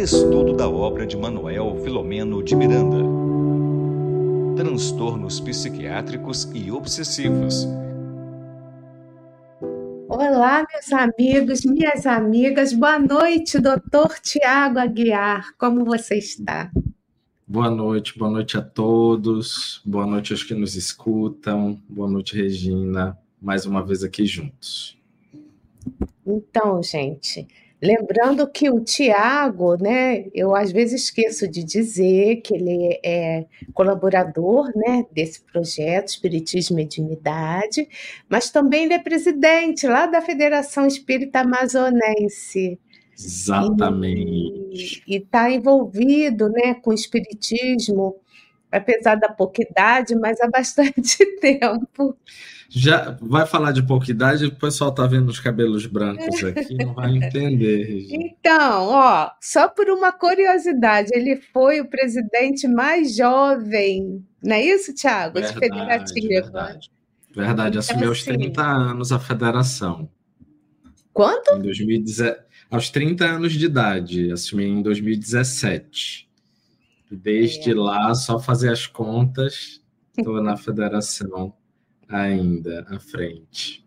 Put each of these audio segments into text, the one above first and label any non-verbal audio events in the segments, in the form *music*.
Estudo da obra de Manuel Filomeno de Miranda. Transtornos psiquiátricos e obsessivos. Olá, meus amigos, minhas amigas. Boa noite, doutor Tiago Aguiar. Como você está? Boa noite, boa noite a todos. Boa noite aos que nos escutam. Boa noite, Regina. Mais uma vez aqui juntos. Então, gente, lembrando que o Tiago, né, eu às vezes esqueço de dizer que ele é colaborador, né, desse projeto Espiritismo e Mediunidade, mas também ele é presidente lá da Federação Espírita Amazonense. Exatamente. E está envolvido, né, com o espiritismo, apesar da pouca idade, mas há bastante *laughs* tempo. Já vai falar de pouca idade, o pessoal tá vendo os cabelos brancos aqui, não vai entender. Regina. Então, ó, só por uma curiosidade, ele foi o presidente mais jovem, não é isso, Tiago? Verdade, Federativa. verdade. Verdade, assumiu aos assim- 30 anos a federação. Quanto? Em 2010, aos 30 anos de idade, assumi em 2017. E desde É. lá, só fazer as contas, estou na federação ainda à frente.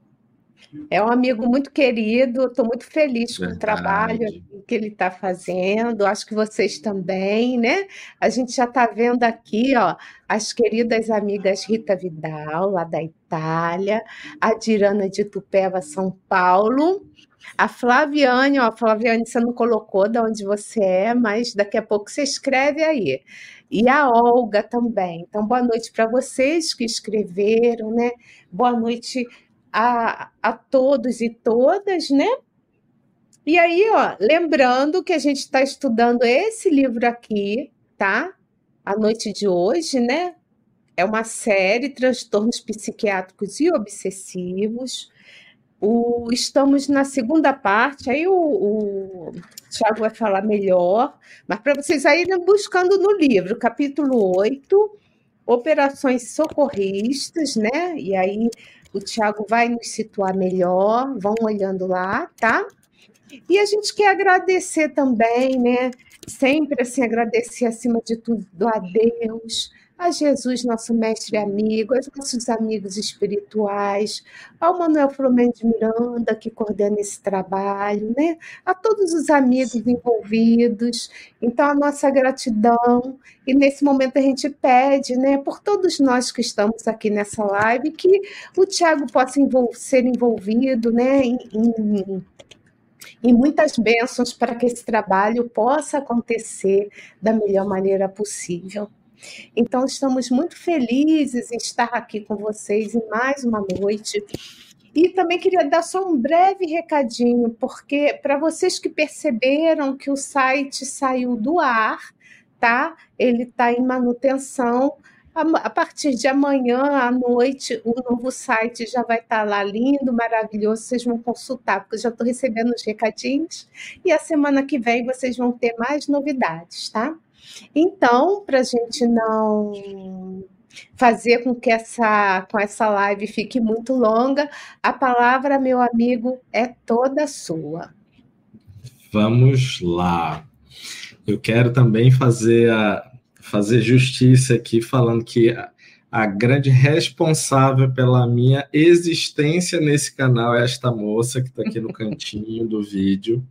É um amigo muito querido, estou muito feliz com o trabalho que ele está fazendo, acho que vocês também, né? A gente já está vendo aqui, ó, as queridas amigas Rita Vidal, lá da Itália, a Dirana de Tupéva, São Paulo, a Flaviane, ó, Flaviane, você não colocou de onde você é, mas daqui a pouco você escreve aí. E a Olga também. Então, boa noite para vocês que escreveram, né? Boa noite a, a todos e todas, né? E aí, ó, lembrando que a gente está estudando esse livro aqui, tá? A noite de hoje, né? É uma série Transtornos Psiquiátricos e Obsessivos. O, estamos na segunda parte, aí o, o Tiago vai falar melhor, mas para vocês irem buscando no livro, capítulo 8, Operações Socorristas, né? E aí o Tiago vai nos situar melhor, vão olhando lá, tá? E a gente quer agradecer também, né? Sempre assim, agradecer acima de tudo a Deus, a Jesus, nosso mestre e amigo, aos nossos amigos espirituais, ao Manuel Flamengo de Miranda, que coordena esse trabalho, né? A todos os amigos envolvidos. Então, a nossa gratidão. E nesse momento a gente pede, né, por todos nós que estamos aqui nessa live, que o Tiago possa envol- ser envolvido, né, em, em- em muitas bênçãos para que esse trabalho possa acontecer da melhor maneira possível. Então, estamos muito felizes em estar aqui com vocês em mais uma noite. E também queria dar só um breve recadinho, porque para vocês que perceberam que o site saiu do ar, tá? Ele está em manutenção. A partir de amanhã à noite, o novo site já vai estar lá lindo, maravilhoso. Vocês vão consultar, porque eu já estou recebendo os recadinhos. E a semana que vem vocês vão ter mais novidades, tá? Então, para a gente não fazer com que essa, com essa live fique muito longa, a palavra, meu amigo, é toda sua. Vamos lá. Eu quero também fazer, a, fazer justiça aqui, falando que a, a grande responsável pela minha existência nesse canal é esta moça que está aqui no *laughs* cantinho do vídeo.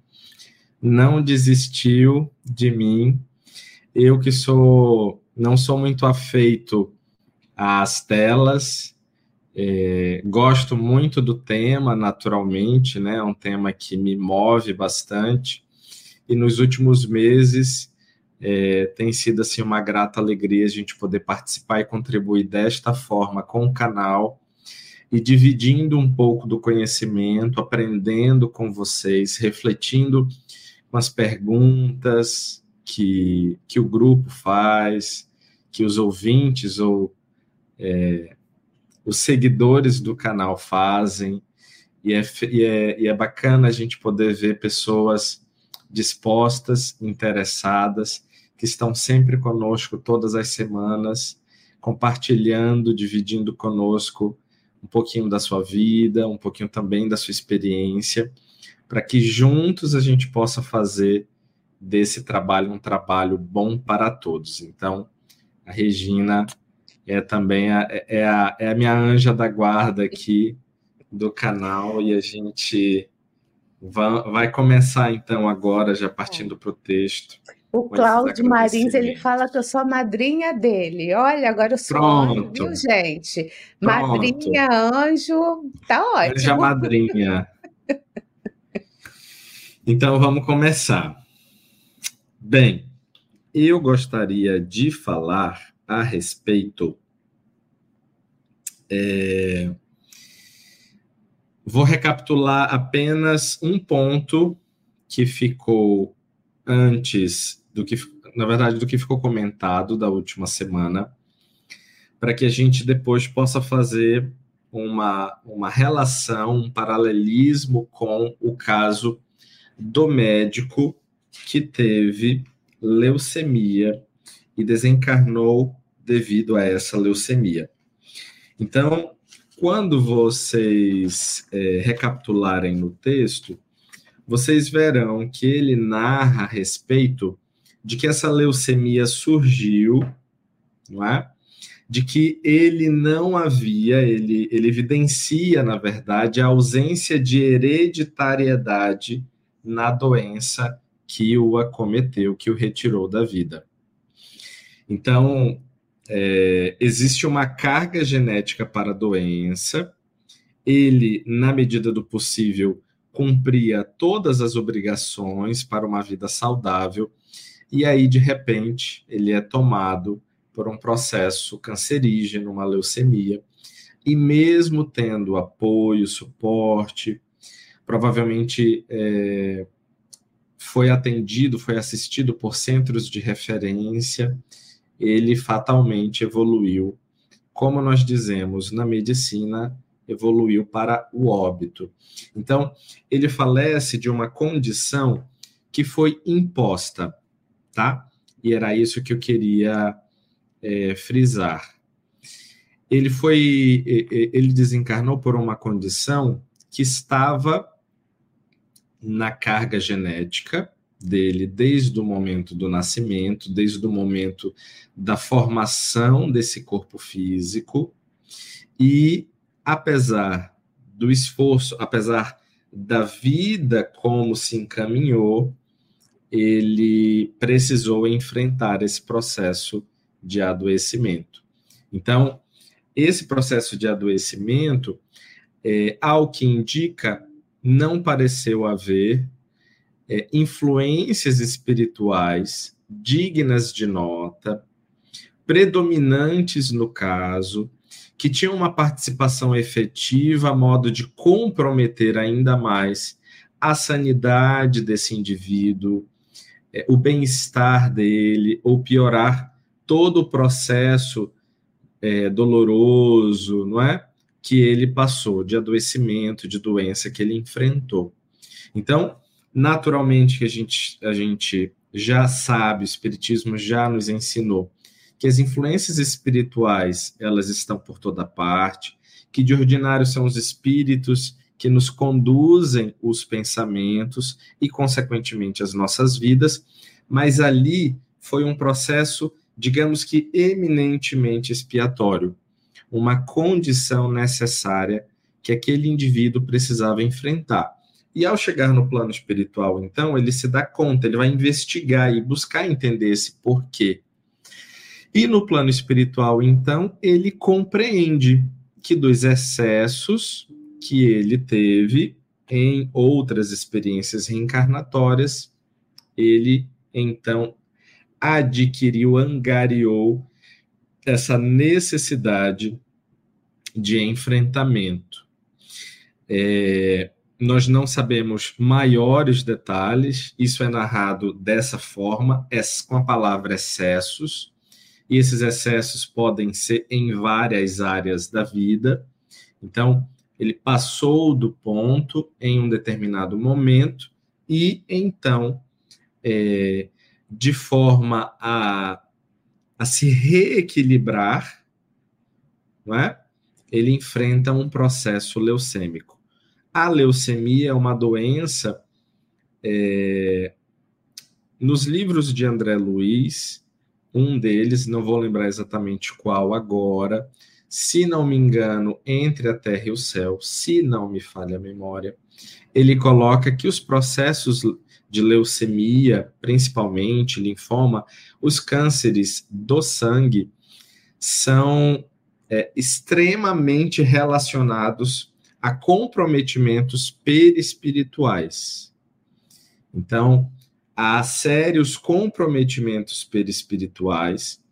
Não desistiu de mim. Eu que sou não sou muito afeito às telas, é, gosto muito do tema, naturalmente, né? É um tema que me move bastante. E nos últimos meses é, tem sido assim uma grata alegria a gente poder participar e contribuir desta forma com o canal e dividindo um pouco do conhecimento, aprendendo com vocês, refletindo com as perguntas que, que o grupo faz, que os ouvintes ou é, os seguidores do canal fazem, e é, e, é, e é bacana a gente poder ver pessoas dispostas, interessadas, que estão sempre conosco todas as semanas, compartilhando, dividindo conosco um pouquinho da sua vida, um pouquinho também da sua experiência, para que juntos a gente possa fazer desse trabalho um trabalho bom para todos. Então, a Regina é também a, é, a, é a minha anja da guarda aqui do canal e a gente vai, vai começar então agora, já partindo para o texto. O Cláudio Marins, ele fala que eu sou a madrinha dele. Olha, agora eu sou Pronto. anjo, viu, gente? Pronto. Madrinha, anjo, tá ótimo. Anja madrinha. *laughs* Então vamos começar. Bem, eu gostaria de falar a respeito. é, Vou recapitular apenas um ponto que ficou antes do que, na verdade, do que ficou comentado da última semana, para que a gente depois possa fazer uma, uma relação, um paralelismo com o caso do médico que teve leucemia e desencarnou devido a essa leucemia. Então, quando vocês é, recapitularem no texto, vocês verão que ele narra a respeito de que essa leucemia surgiu, não é? De que ele não havia, ele, ele evidencia, na verdade, a ausência de hereditariedade na doença que o acometeu, que o retirou da vida. Então, é, existe uma carga genética para a doença, ele, na medida do possível, cumpria todas as obrigações para uma vida saudável, e aí, de repente, ele é tomado por um processo cancerígeno, uma leucemia, e mesmo tendo apoio, suporte, provavelmente é, foi atendido, foi assistido por centros de referência, ele fatalmente evoluiu, como nós dizemos na medicina, evoluiu para o óbito. Então, ele falece de uma condição que foi imposta, tá? E era isso que eu queria é, frisar. Ele foi, ele desencarnou por uma condição que estava na carga genética dele desde o momento do nascimento, desde o momento da formação desse corpo físico e apesar do esforço, apesar da vida como se encaminhou, ele precisou enfrentar esse processo de adoecimento. Então, esse processo de adoecimento, é, ao que indica, não pareceu haver é, influências espirituais dignas de nota, predominantes no caso, que tinham uma participação efetiva a modo de comprometer ainda mais a sanidade desse indivíduo, é, o bem-estar dele, ou piorar todo o processo é, doloroso, não é? Que ele passou, de adoecimento, de doença que ele enfrentou. Então, naturalmente que a gente, a gente já sabe, o Espiritismo já nos ensinou que as influências espirituais elas estão por toda parte, que de ordinário são os espíritos que nos conduzem os pensamentos e, consequentemente, as nossas vidas, mas ali foi um processo, digamos que eminentemente expiatório, uma condição necessária que aquele indivíduo precisava enfrentar. E ao chegar no plano espiritual, então, ele se dá conta, ele vai investigar e buscar entender esse porquê. E no plano espiritual, então, ele compreende que dos excessos que ele teve em outras experiências reencarnatórias, ele então adquiriu, angariou essa necessidade de enfrentamento. É, nós não sabemos maiores detalhes, isso é narrado dessa forma, é, com a palavra excessos, e esses excessos podem ser em várias áreas da vida. Então, ele passou do ponto em um determinado momento e então, é, de forma a, a se reequilibrar, não é? ele enfrenta um processo leucêmico. A leucemia é uma doença é, nos livros de André Luiz, um deles, não vou lembrar exatamente qual agora, se não me engano, entre a terra e o céu, se não me falha a memória, ele coloca que os processos de leucemia, principalmente linfoma, os cânceres do sangue, são é, extremamente relacionados a comprometimentos perispirituais. Então, há sérios comprometimentos perispirituais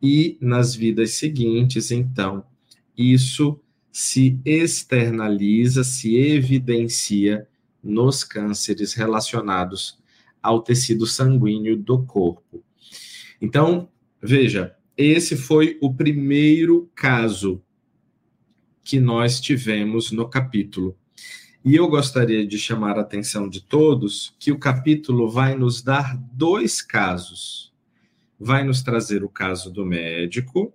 e nas vidas seguintes, então, isso se externaliza, se evidencia nos cânceres relacionados ao tecido sanguíneo do corpo. Então, veja, esse foi o primeiro caso que nós tivemos no capítulo. E eu gostaria de chamar a atenção de todos que o capítulo vai nos dar dois casos. Vai nos trazer o caso do médico,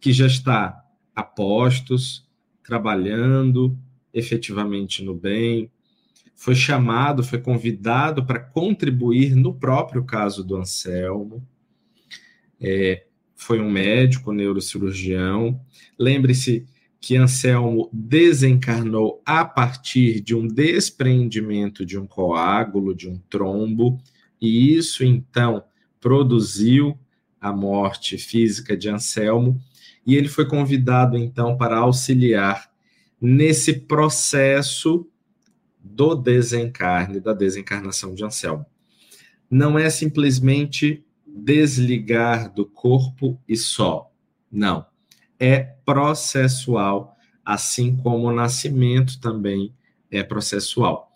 que já está a postos, trabalhando efetivamente no bem, foi chamado, foi convidado para contribuir no próprio caso do Anselmo. É, foi um médico, neurocirurgião. Lembre-se que Anselmo desencarnou a partir de um despreendimento de um coágulo, de um trombo, e isso então produziu a morte física de Anselmo, e ele foi convidado então para auxiliar nesse processo do desencarne, da desencarnação de Anselmo. Não é simplesmente desligar do corpo e só. Não. É processual, assim como o nascimento também é processual.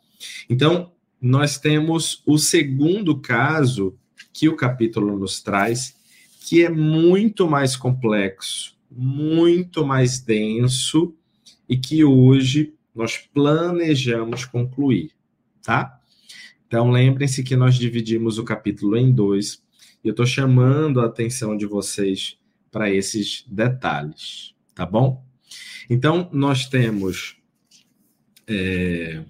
Então, nós temos o segundo caso que o capítulo nos traz, que é muito mais complexo, muito mais denso e que hoje nós planejamos concluir, tá? Então, lembrem-se que nós dividimos o capítulo em dois, e eu estou chamando a atenção de vocês para esses detalhes, tá bom? Então, nós temos é,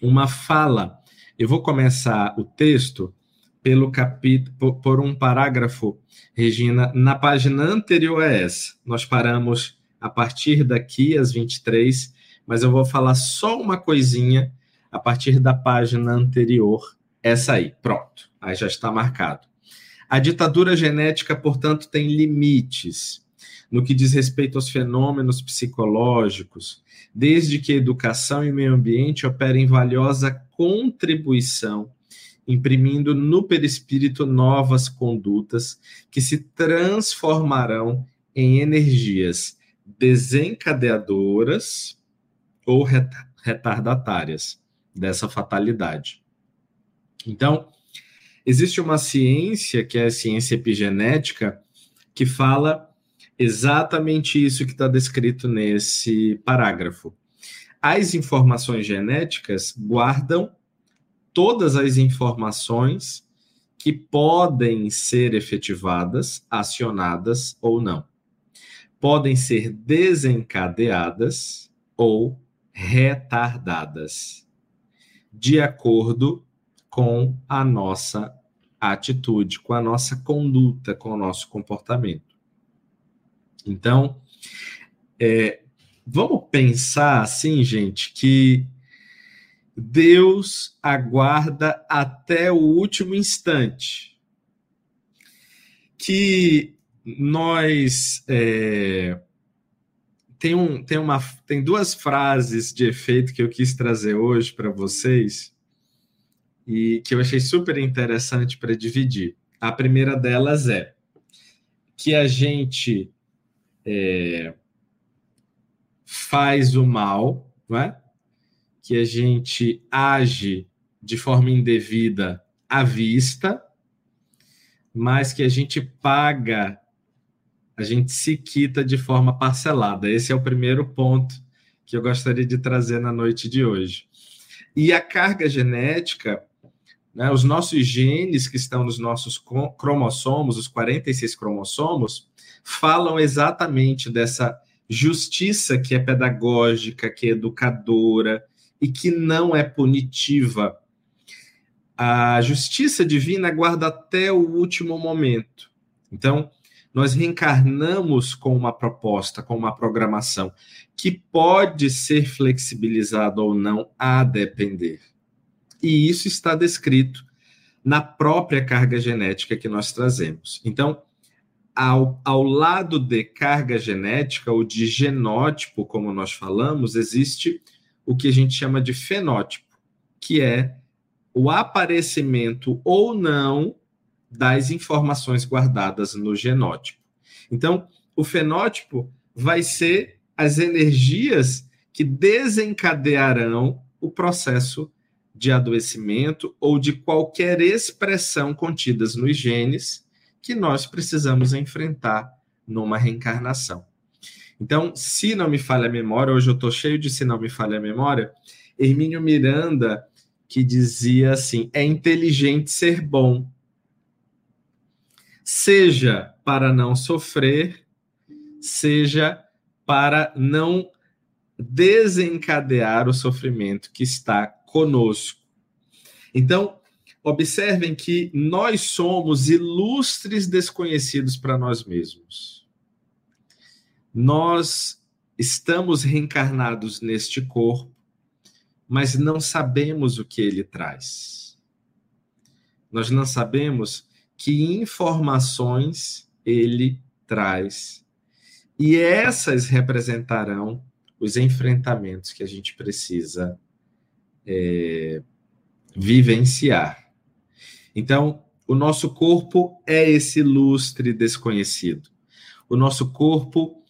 uma fala. Eu vou começar o texto pelo capítulo, por, um parágrafo, Regina, na página anterior a essa. Nós paramos a partir daqui às 23, mas eu vou falar só uma coisinha a partir da página anterior, essa aí. Pronto, aí já está marcado. A ditadura genética, portanto, tem limites no que diz respeito aos fenômenos psicológicos, desde que educação e meio ambiente operem valiosa contribuição, imprimindo no perispírito novas condutas que se transformarão em energias desencadeadoras ou retardatárias dessa fatalidade. Então, existe uma ciência, que é a ciência epigenética, que fala exatamente isso que está descrito nesse parágrafo. As informações genéticas guardam todas as informações que podem ser efetivadas, acionadas ou não podem ser desencadeadas ou retardadas, de acordo com a nossa atitude, com a nossa conduta, com o nosso comportamento. Então, é, vamos pensar assim, gente, que Deus aguarda até o último instante. Que nós é, tem, um, tem, uma, tem duas frases de efeito que eu quis trazer hoje para vocês e que eu achei super interessante para dividir. A primeira delas é que a gente é, faz o mal, não é? que a gente age de forma indevida à vista, mas que a gente paga a gente se quita de forma parcelada. Esse é o primeiro ponto que eu gostaria de trazer na noite de hoje. E a carga genética, né, os nossos genes que estão nos nossos cromossomos, os 46 cromossomos, falam exatamente dessa justiça que é pedagógica, que é educadora e que não é punitiva. a justiça divina guarda até o último momento. Então, nós reencarnamos com uma proposta, com uma programação que pode ser flexibilizada ou não, a depender. E isso está descrito na própria carga genética que nós trazemos. Então, ao, ao lado de carga genética, ou de genótipo, como nós falamos, existe o que a gente chama de fenótipo, que é o aparecimento ou não das informações guardadas no genótipo. Então, o fenótipo vai ser as energias que desencadearão o processo de adoecimento ou de qualquer expressão contidas nos genes que nós precisamos enfrentar numa reencarnação. Então, se não me falha a memória, hoje eu estou cheio de se não me falha a memória, Hermínio Miranda, que dizia assim: é inteligente ser bom, seja para não sofrer, seja para não desencadear o sofrimento que está conosco. Então, observem que nós somos ilustres desconhecidos para nós mesmos. Nós estamos reencarnados neste corpo, mas não sabemos o que ele traz. Nós não sabemos que informações ele traz. E essas representarão os enfrentamentos que a gente precisa é, vivenciar. Então, o nosso corpo é esse lustre desconhecido. O nosso corpo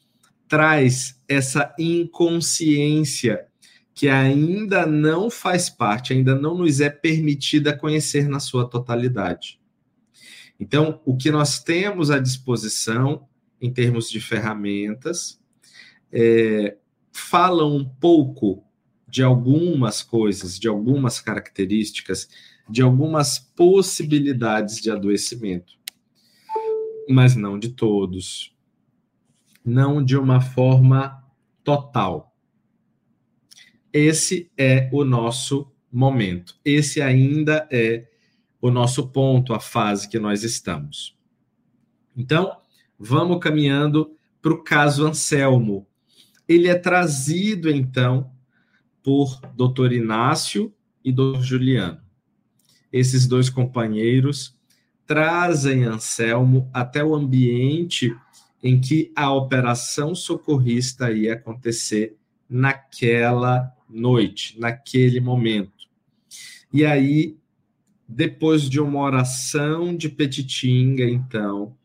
traz essa inconsciência que ainda não faz parte, ainda não nos é permitida conhecer na sua totalidade. Então, o que nós temos à disposição em termos de ferramentas é, fala um pouco de algumas coisas, de algumas características, de algumas possibilidades de adoecimento, mas não de todos, não de uma forma total. Esse é o nosso momento, esse ainda é o nosso ponto, a fase que nós estamos. Então, vamos caminhando para o caso Anselmo. Ele é trazido, então, por Dr. Inácio e Dr. Juliano. Esses dois companheiros trazem Anselmo até o ambiente em que a operação socorrista ia acontecer naquela noite, naquele momento. E aí depois de uma oração de Petitinga, então,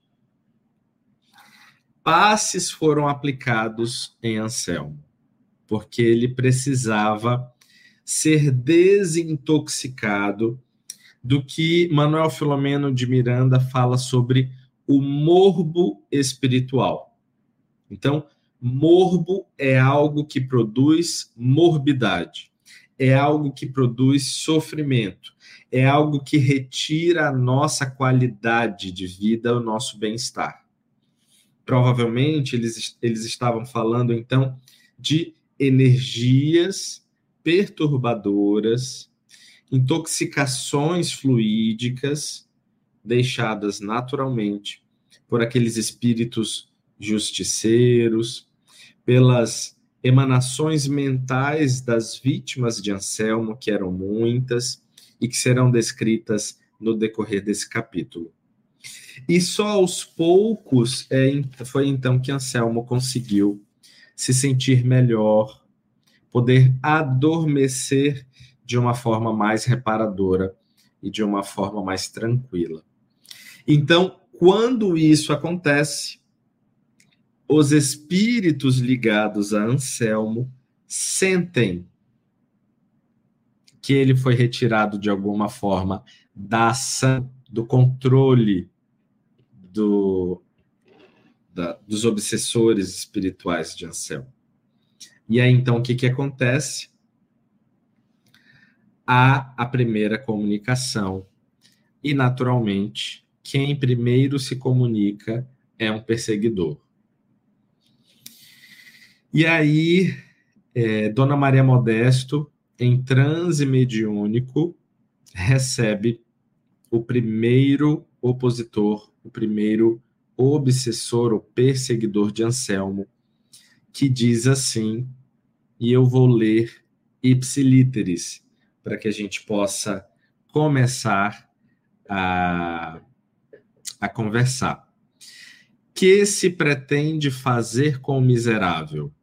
passes foram aplicados em Anselmo, porque ele precisava ser desintoxicado do que Manuel Filomeno de Miranda fala sobre o morbo espiritual. Então, morbo é algo que produz morbidade, é algo que produz sofrimento, é algo que retira a nossa qualidade de vida, o nosso bem-estar. Provavelmente eles, eles estavam falando então de energias perturbadoras, intoxicações fluídicas deixadas naturalmente por aqueles espíritos justiceiros, pelas emanações mentais das vítimas de Anselmo, que eram muitas, e que serão descritas no decorrer desse capítulo. E só aos poucos é, foi então que Anselmo conseguiu se sentir melhor, poder adormecer de uma forma mais reparadora e de uma forma mais tranquila. Então, quando isso acontece, os espíritos ligados a Anselmo sentem que ele foi retirado de alguma forma da ação, do controle do, da, dos obsessores espirituais de Anselmo. E aí, então, o que, que acontece? Há a primeira comunicação. E, naturalmente, quem primeiro se comunica é um perseguidor. E aí, é, Dona Maria Modesto em transe mediúnico, recebe o primeiro opositor, o primeiro obsessor ou perseguidor de Anselmo, que diz assim, e eu vou ler ipsiliteris, para que a gente possa começar a, a conversar. Que se pretende fazer com o miserável?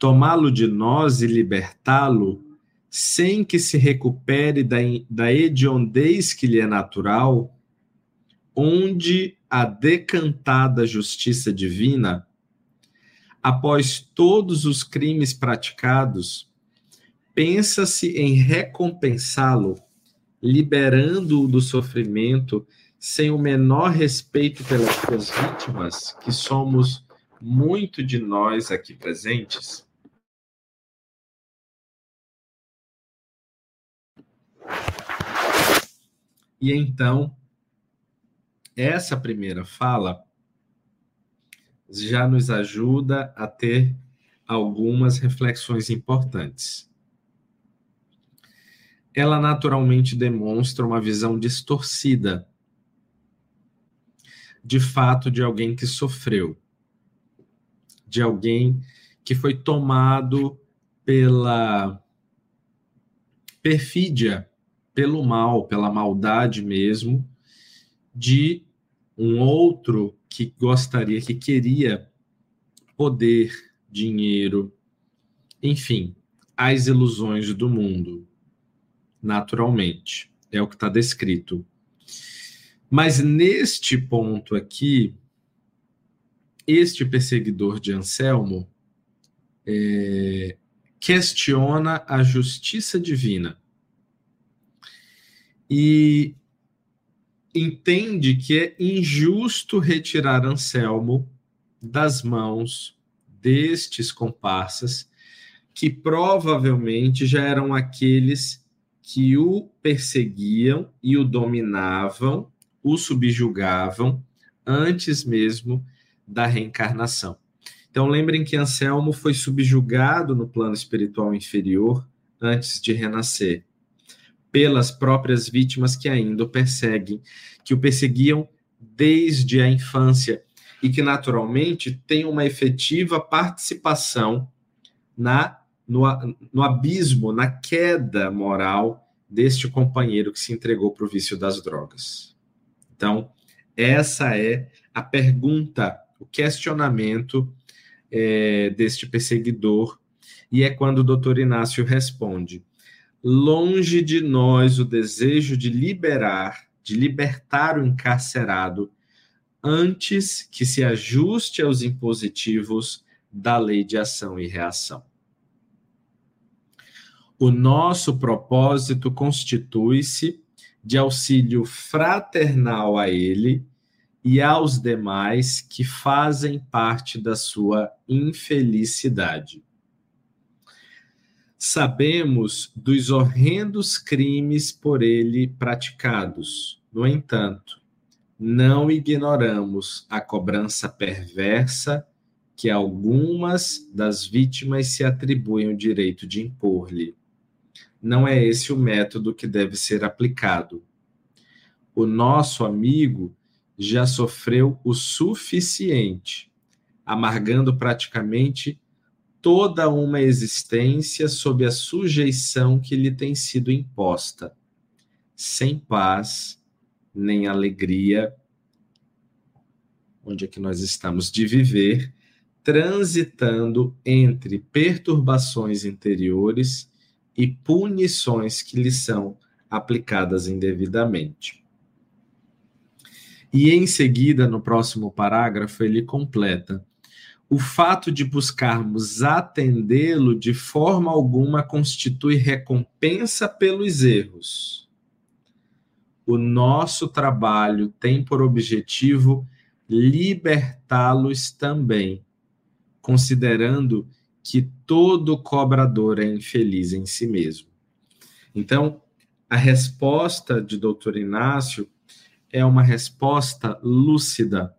Tomá-lo de nós e libertá-lo sem que se recupere da, da hediondez que lhe é natural, onde a decantada justiça divina, após todos os crimes praticados, pensa-se em recompensá-lo, liberando-o do sofrimento sem o menor respeito pelas suas vítimas, que somos muito de nós aqui presentes? E então, essa primeira fala já nos ajuda a ter algumas reflexões importantes. Ela naturalmente demonstra uma visão distorcida, de fato, de alguém que sofreu, de alguém que foi tomado pela perfídia pelo mal, pela maldade mesmo, de um outro que gostaria, que queria poder, dinheiro, enfim, as ilusões do mundo, naturalmente. É o que está descrito. Mas neste ponto aqui, este perseguidor de Anselmo é, questiona a justiça divina e entende que é injusto retirar Anselmo das mãos destes comparsas, que provavelmente já eram aqueles que o perseguiam e o dominavam, o subjugavam antes mesmo da reencarnação. Então lembrem que Anselmo foi subjugado no plano espiritual inferior antes de renascer pelas próprias vítimas que ainda o perseguem, que o perseguiam desde a infância e que naturalmente têm uma efetiva participação na no, no abismo, na queda moral deste companheiro que se entregou para o vício das drogas. Então, essa é a pergunta, o questionamento é, deste perseguidor, e é quando o doutor Inácio responde: longe de nós o desejo de liberar, de libertar o encarcerado, antes que se ajuste aos impositivos da lei de ação e reação. O nosso propósito constitui-se de auxílio fraternal a ele e aos demais que fazem parte da sua infelicidade. Sabemos dos horrendos crimes por ele praticados. No entanto, não ignoramos a cobrança perversa que algumas das vítimas se atribuem o direito de impor-lhe. Não é esse o método que deve ser aplicado. O nosso amigo já sofreu o suficiente, amargando praticamente toda uma existência sob a sujeição que lhe tem sido imposta, sem paz nem alegria, onde é que nós estamos de viver, transitando entre perturbações interiores e punições que lhe são aplicadas indevidamente. E em seguida, no próximo parágrafo, ele completa: o fato de buscarmos atendê-lo de forma alguma constitui recompensa pelos erros. O nosso trabalho tem por objetivo libertá-los também, considerando que todo cobrador é infeliz em si mesmo. Então, a resposta de Dr. Inácio é uma resposta lúcida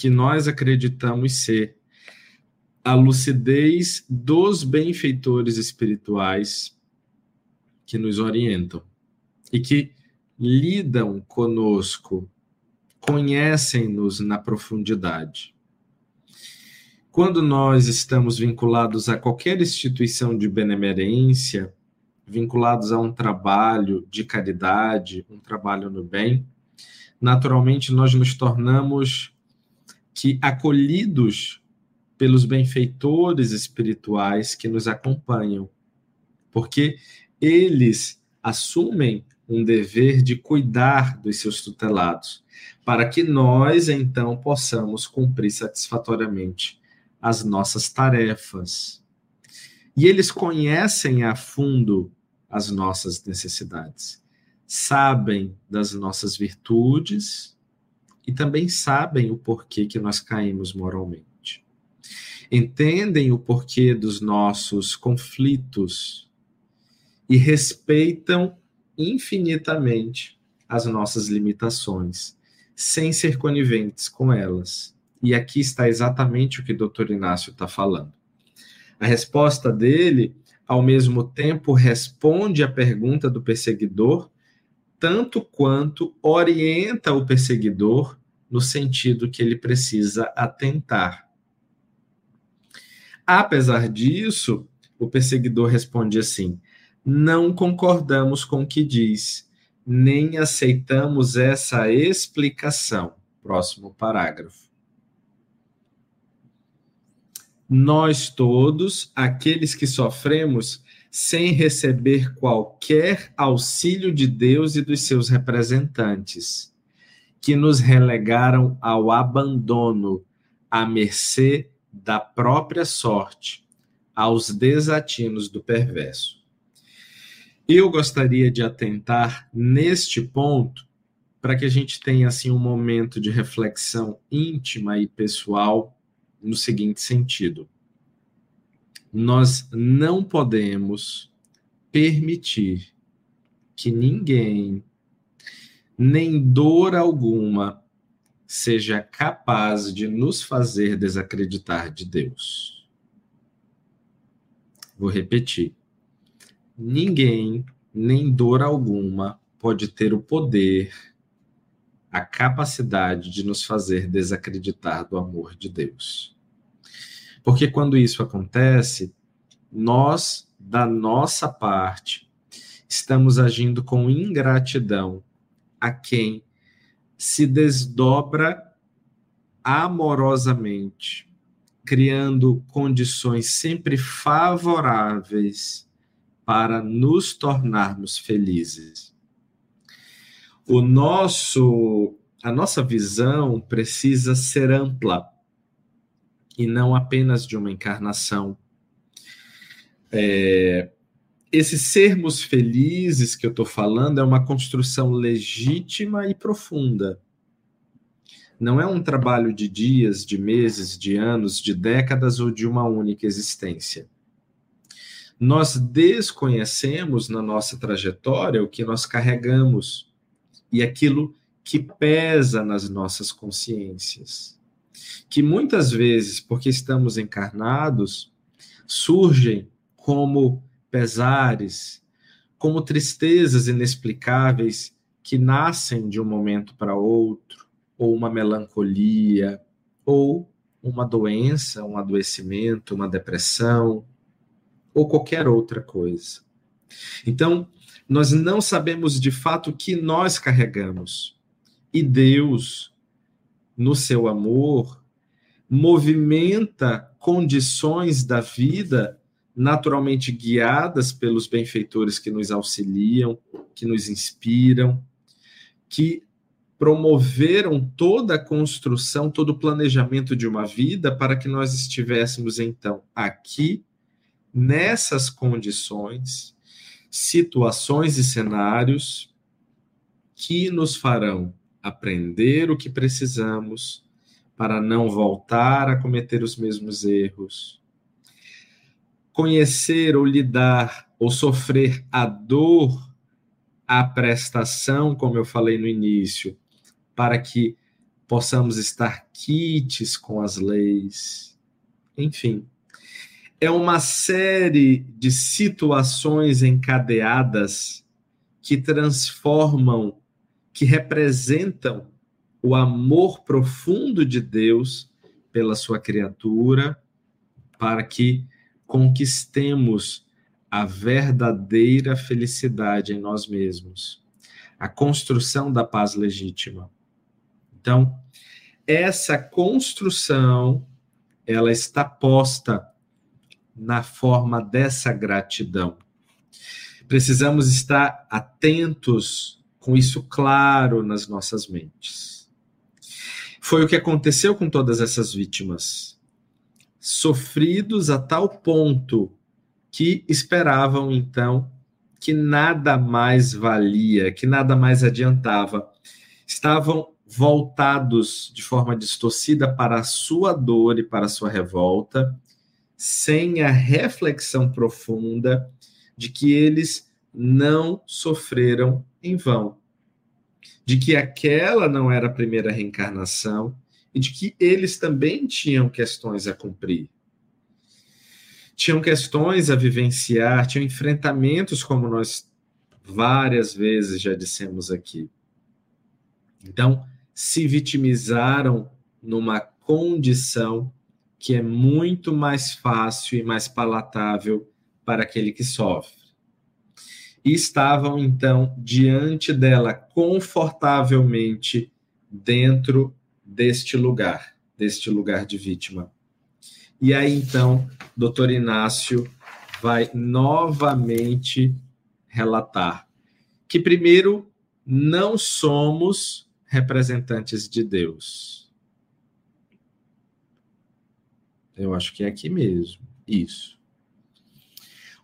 que nós acreditamos ser a lucidez dos benfeitores espirituais que nos orientam e que lidam conosco, conhecem-nos na profundidade. Quando nós estamos vinculados a qualquer instituição de benemerência, vinculados a um trabalho de caridade, um trabalho no bem, naturalmente nós nos tornamos que acolhidos pelos benfeitores espirituais que nos acompanham, porque eles assumem um dever de cuidar dos seus tutelados, para que nós então possamos cumprir satisfatoriamente as nossas tarefas. E eles conhecem a fundo as nossas necessidades, sabem das nossas virtudes e também sabem o porquê que nós caímos moralmente. Entendem o porquê dos nossos conflitos e respeitam infinitamente as nossas limitações, sem ser coniventes com elas. E aqui está exatamente o que o doutor Inácio está falando. A resposta dele, ao mesmo tempo, responde à pergunta do perseguidor, tanto quanto orienta o perseguidor no sentido que ele precisa atentar. Apesar disso, o perseguidor responde assim: não concordamos com o que diz, nem aceitamos essa explicação. Próximo parágrafo. Nós todos, aqueles que sofremos sem receber qualquer auxílio de Deus e dos seus representantes, que nos relegaram ao abandono, à mercê da própria sorte, aos desatinos do perverso. Eu gostaria de atentar neste ponto para que a gente tenha assim um momento de reflexão íntima e pessoal no seguinte sentido: nós não podemos permitir que ninguém, nem dor alguma, seja capaz de nos fazer desacreditar de Deus. Vou repetir. Ninguém, nem dor alguma, pode ter o poder, a capacidade de nos fazer desacreditar do amor de Deus. Porque quando isso acontece, nós, da nossa parte, estamos agindo com ingratidão a quem se desdobra amorosamente, criando condições sempre favoráveis para nos tornarmos felizes. O nosso a nossa visão precisa ser ampla e não apenas de uma encarnação. É, esses sermos felizes que eu estou falando é uma construção legítima e profunda. Não é um trabalho de dias, de meses, de anos, de décadas ou de uma única existência. Nós desconhecemos na nossa trajetória o que nós carregamos e aquilo que pesa nas nossas consciências que muitas vezes, porque estamos encarnados, surgem como pesares, como tristezas inexplicáveis que nascem de um momento para outro, ou uma melancolia, ou uma doença, um adoecimento, uma depressão, ou qualquer outra coisa. Então, nós não sabemos de fato o que nós carregamos. E Deus, no seu amor, movimenta condições da vida naturalmente guiadas pelos benfeitores que nos auxiliam, que nos inspiram, que promoveram toda a construção, todo o planejamento de uma vida para que nós estivéssemos então aqui nessas condições, situações e cenários que nos farão aprender o que precisamos, para não voltar a cometer os mesmos erros. Conhecer ou lidar ou sofrer a dor, a prestação, como eu falei no início, para que possamos estar quites com as leis. Enfim, é uma série de situações encadeadas que transformam, que representam o amor profundo de Deus pela sua criatura, para que conquistemos a verdadeira felicidade em nós mesmos, a construção da paz legítima. Então, essa construção ela está posta na forma dessa gratidão. Precisamos estar atentos com isso claro nas nossas mentes. Foi o que aconteceu com todas essas vítimas. Sofridos a tal ponto que esperavam então que nada mais valia, que nada mais adiantava. Estavam voltados de forma distorcida para a sua dor e para a sua revolta, sem a reflexão profunda de que eles não sofreram em vão, de que aquela não era a primeira reencarnação e de que eles também tinham questões a cumprir. Tinham questões a vivenciar, tinham enfrentamentos, como nós várias vezes já dissemos aqui. Então, se vitimizaram numa condição que é muito mais fácil e mais palatável para aquele que sofre. E estavam, então, diante dela, confortavelmente dentro deste lugar, deste lugar de vítima. E aí, então, doutor Inácio vai novamente relatar que, primeiro, não somos representantes de Deus. Eu acho que é aqui mesmo. Isso.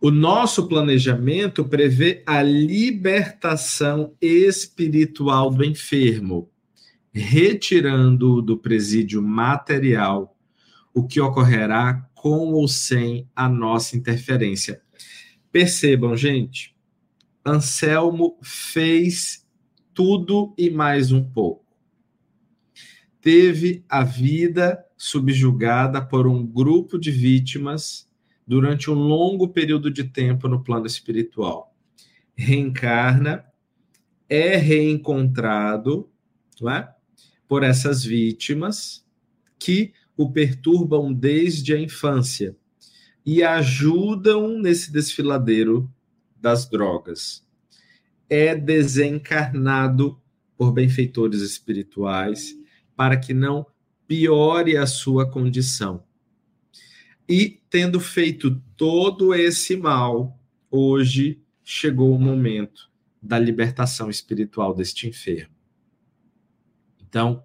O nosso planejamento prevê a libertação espiritual do enfermo, retirando-o do presídio material, o que ocorrerá com ou sem a nossa interferência. Percebam, gente, Anselmo fez tudo e mais um pouco. Teve a vida subjugada por um grupo de vítimas durante um longo período de tempo no plano espiritual. Reencarna, é reencontrado não é? Por essas vítimas que o perturbam desde a infância e ajudam nesse desfiladeiro das drogas. É desencarnado por benfeitores espirituais para que não piore a sua condição. E tendo feito todo esse mal, hoje chegou o momento da libertação espiritual deste enfermo. Então,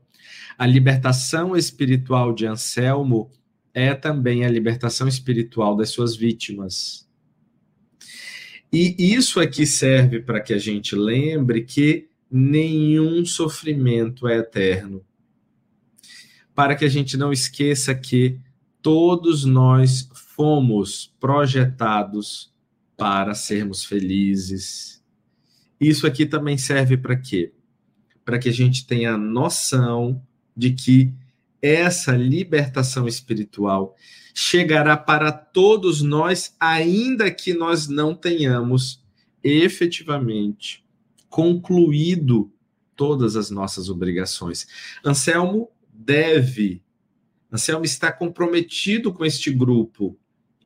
a libertação espiritual de Anselmo é também a libertação espiritual das suas vítimas. E isso aqui serve para que a gente lembre que nenhum sofrimento é eterno para que a gente não esqueça que todos nós fomos projetados para sermos felizes. Isso aqui também serve para quê? Para que a gente tenha noção de que essa libertação espiritual chegará para todos nós, ainda que nós não tenhamos efetivamente concluído todas as nossas obrigações. Anselmo deve. Anselmo está comprometido com este grupo.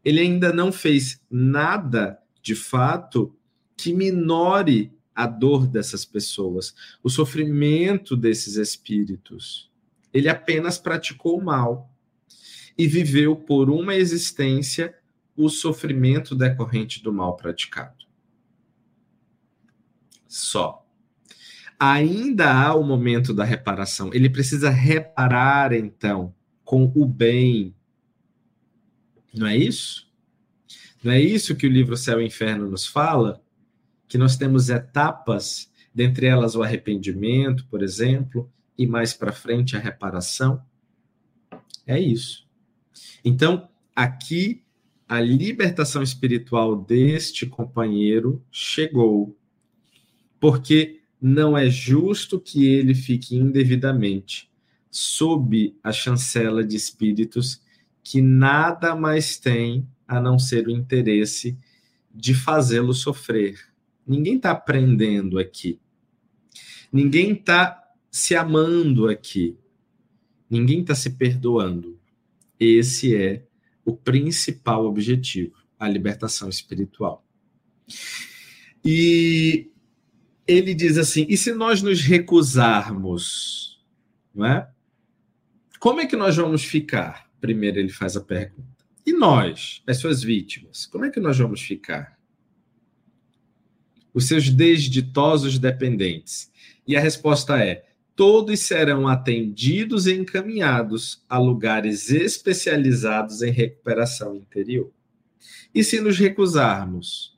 Ele ainda não fez nada, de fato, que minore a dor dessas pessoas, o sofrimento desses espíritos. Ele apenas praticou o mal e viveu por uma existência o sofrimento decorrente do mal praticado. Só ainda há o momento da reparação. Ele precisa reparar, então, com o bem. Não é isso? Não é isso que o livro Céu e Inferno nos fala? Que nós temos etapas, dentre elas o arrependimento, por exemplo, e mais para frente a reparação? É isso. Então, aqui a libertação espiritual deste companheiro chegou, porque não é justo que ele fique indevidamente sob a chancela de espíritos que nada mais têm a não ser o interesse de fazê-lo sofrer. Ninguém está aprendendo aqui. Ninguém está se amando aqui. Ninguém está se perdoando. Esse é o principal objetivo, a libertação espiritual. E ele diz assim: e se nós nos recusarmos, não é? Como é que nós vamos ficar? Primeiro ele faz a pergunta. E nós, as suas vítimas, como é que nós vamos ficar? Os seus desditosos dependentes. E a resposta é: todos serão atendidos e encaminhados a lugares especializados em recuperação interior. E se nos recusarmos,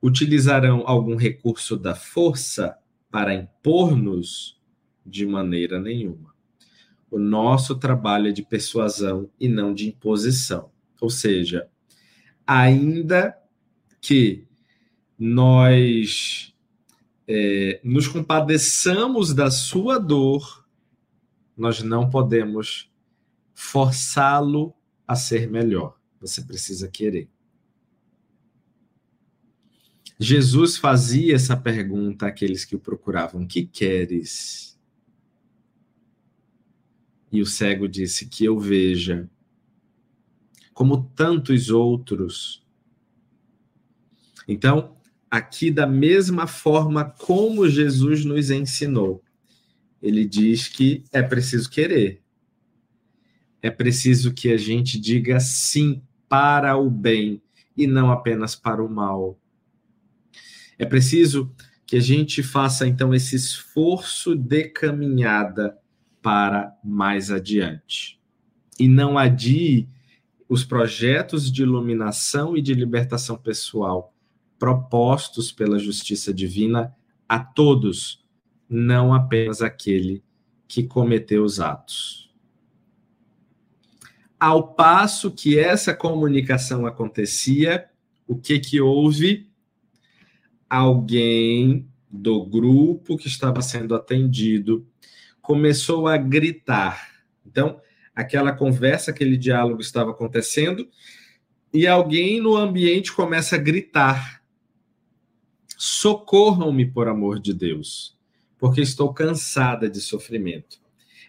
utilizarão algum recurso da força para impor-nos? De maneira nenhuma. O nosso trabalho é de persuasão e não de imposição. Ou seja, ainda que nós é, nos compadeçamos da sua dor, nós não podemos forçá-lo a ser melhor. Você precisa querer. Jesus fazia essa pergunta àqueles que o procuravam: Que queres? E o cego disse: Que eu veja, como tantos outros. Então, aqui, da mesma forma como Jesus nos ensinou, ele diz que é preciso querer. É preciso que a gente diga sim para o bem e não apenas para o mal. É preciso que a gente faça então esse esforço de caminhada para mais adiante. E não adie os projetos de iluminação e de libertação pessoal propostos pela justiça divina a todos, não apenas aquele que cometeu os atos. Ao passo que essa comunicação acontecia, o que que houve? Alguém do grupo que estava sendo atendido começou a gritar. Então, aquela conversa, aquele diálogo estava acontecendo e alguém no ambiente começa a gritar: Socorram-me, por amor de Deus, porque estou cansada de sofrimento.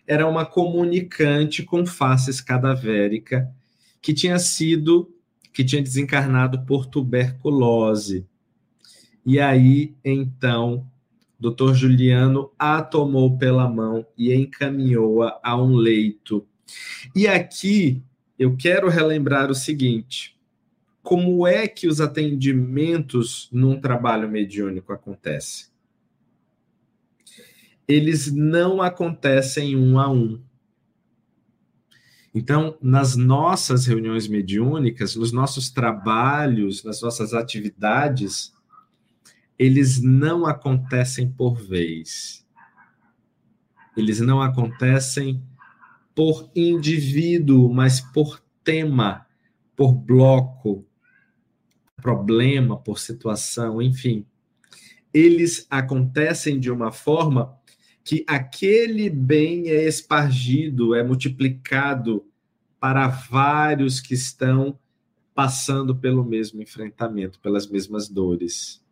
Era uma comunicante com faces cadavérica que tinha sido, que tinha desencarnado por tuberculose. E aí, então, Dr. Juliano a tomou pela mão e encaminhou-a a um leito. E aqui eu quero relembrar o seguinte: como é que os atendimentos num trabalho mediúnico acontecem? Eles não acontecem um a um. Então, nas nossas reuniões mediúnicas, nos nossos trabalhos, nas nossas atividades, eles não acontecem por vez. Eles não acontecem por indivíduo, mas por tema, por bloco, problema, por situação, enfim. Eles acontecem de uma forma que aquele bem é espargido, é multiplicado para vários que estão passando pelo mesmo enfrentamento, pelas mesmas dores.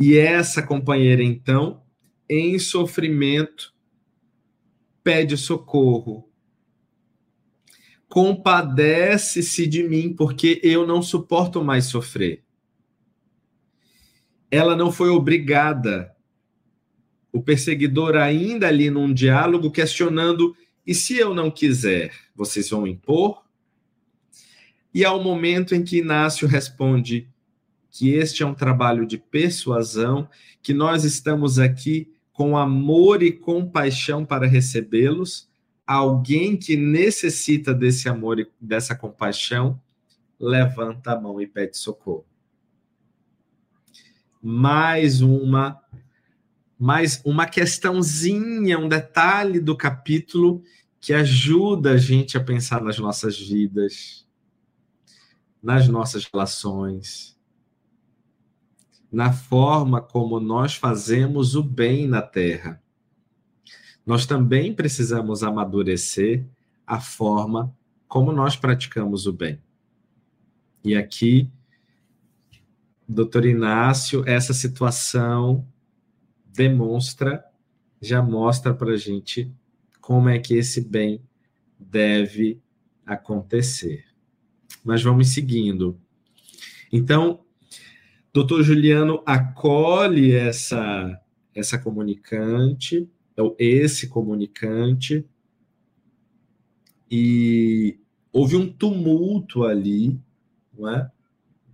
E essa companheira, então, em sofrimento, pede socorro. Compadece-se de mim, porque eu não suporto mais sofrer. Ela não foi obrigada. O perseguidor, ainda ali num diálogo, questionando: e se eu não quiser, vocês vão impor? E ao momento em que Inácio responde: que este é um trabalho de persuasão, que nós estamos aqui com amor e compaixão para recebê-los. Alguém que necessita desse amor e dessa compaixão, levanta a mão e pede socorro. Mais uma mais uma questãozinha, um detalhe do capítulo que ajuda a gente a pensar nas nossas vidas, nas nossas relações na forma como nós fazemos o bem na terra. Nós também precisamos amadurecer a forma como nós praticamos o bem. E aqui, doutor Inácio, essa situação demonstra, já mostra para a gente como é que esse bem deve acontecer. Mas vamos seguindo. Então, doutor Juliano acolhe essa, essa comunicante, ou esse comunicante, e houve um tumulto ali, não é?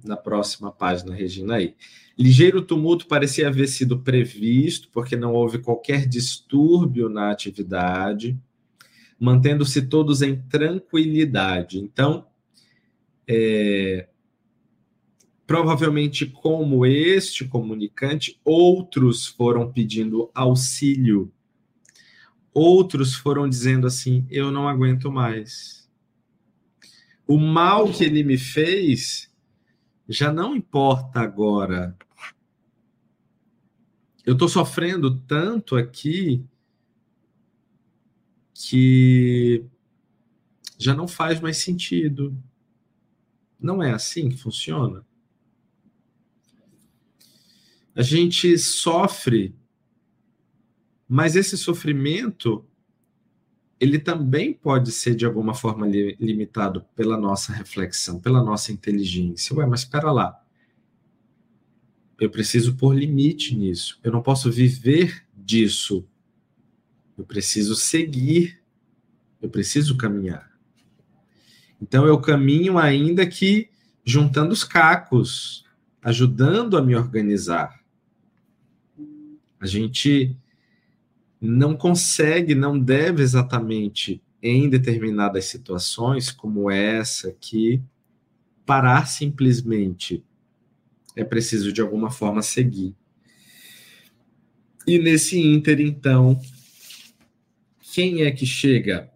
Na próxima página, Regina, aí. Ligeiro tumulto parecia haver sido previsto, porque não houve qualquer distúrbio na atividade, mantendo-se todos em tranquilidade. Então, é, provavelmente, como este comunicante, outros foram pedindo auxílio, outros foram dizendo assim: eu não aguento mais. O mal que ele me fez já não importa agora eu estou sofrendo tanto aqui que já não faz mais sentido. Não é assim que funciona? A gente sofre, mas esse sofrimento ele também pode ser de alguma forma limitado pela nossa reflexão, pela nossa inteligência. Ué, mas espera lá. Eu preciso pôr limite nisso. Eu não posso viver disso. Eu preciso seguir. Eu preciso caminhar. Então eu caminho ainda que juntando os cacos, ajudando a me organizar. A gente não consegue, não deve exatamente em determinadas situações como essa aqui parar simplesmente é preciso de alguma forma seguir. E nesse ínter, então, quem é que chega?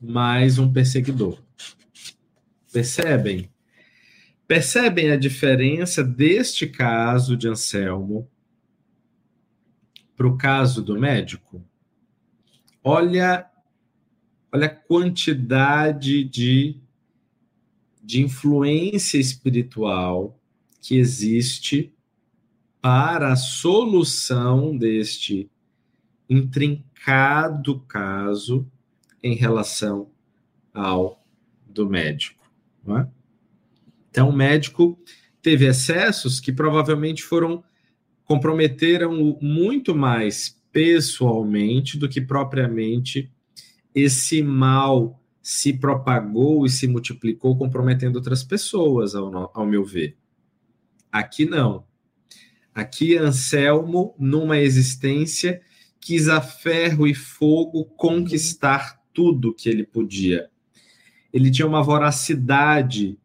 Mais um perseguidor. Percebem? Percebem a diferença deste caso de Anselmo para o caso do médico? Olha, olha a quantidade de de influência espiritual que existe para a solução deste intrincado caso em relação ao do médico. É? Então, o médico teve excessos que provavelmente foram comprometeram muito mais pessoalmente do que propriamente esse mal se propagou e se multiplicou, comprometendo outras pessoas, ao, ao meu ver. Aqui não. Aqui Anselmo, numa existência, quis a ferro e fogo conquistar tudo que ele podia. Ele tinha uma voracidade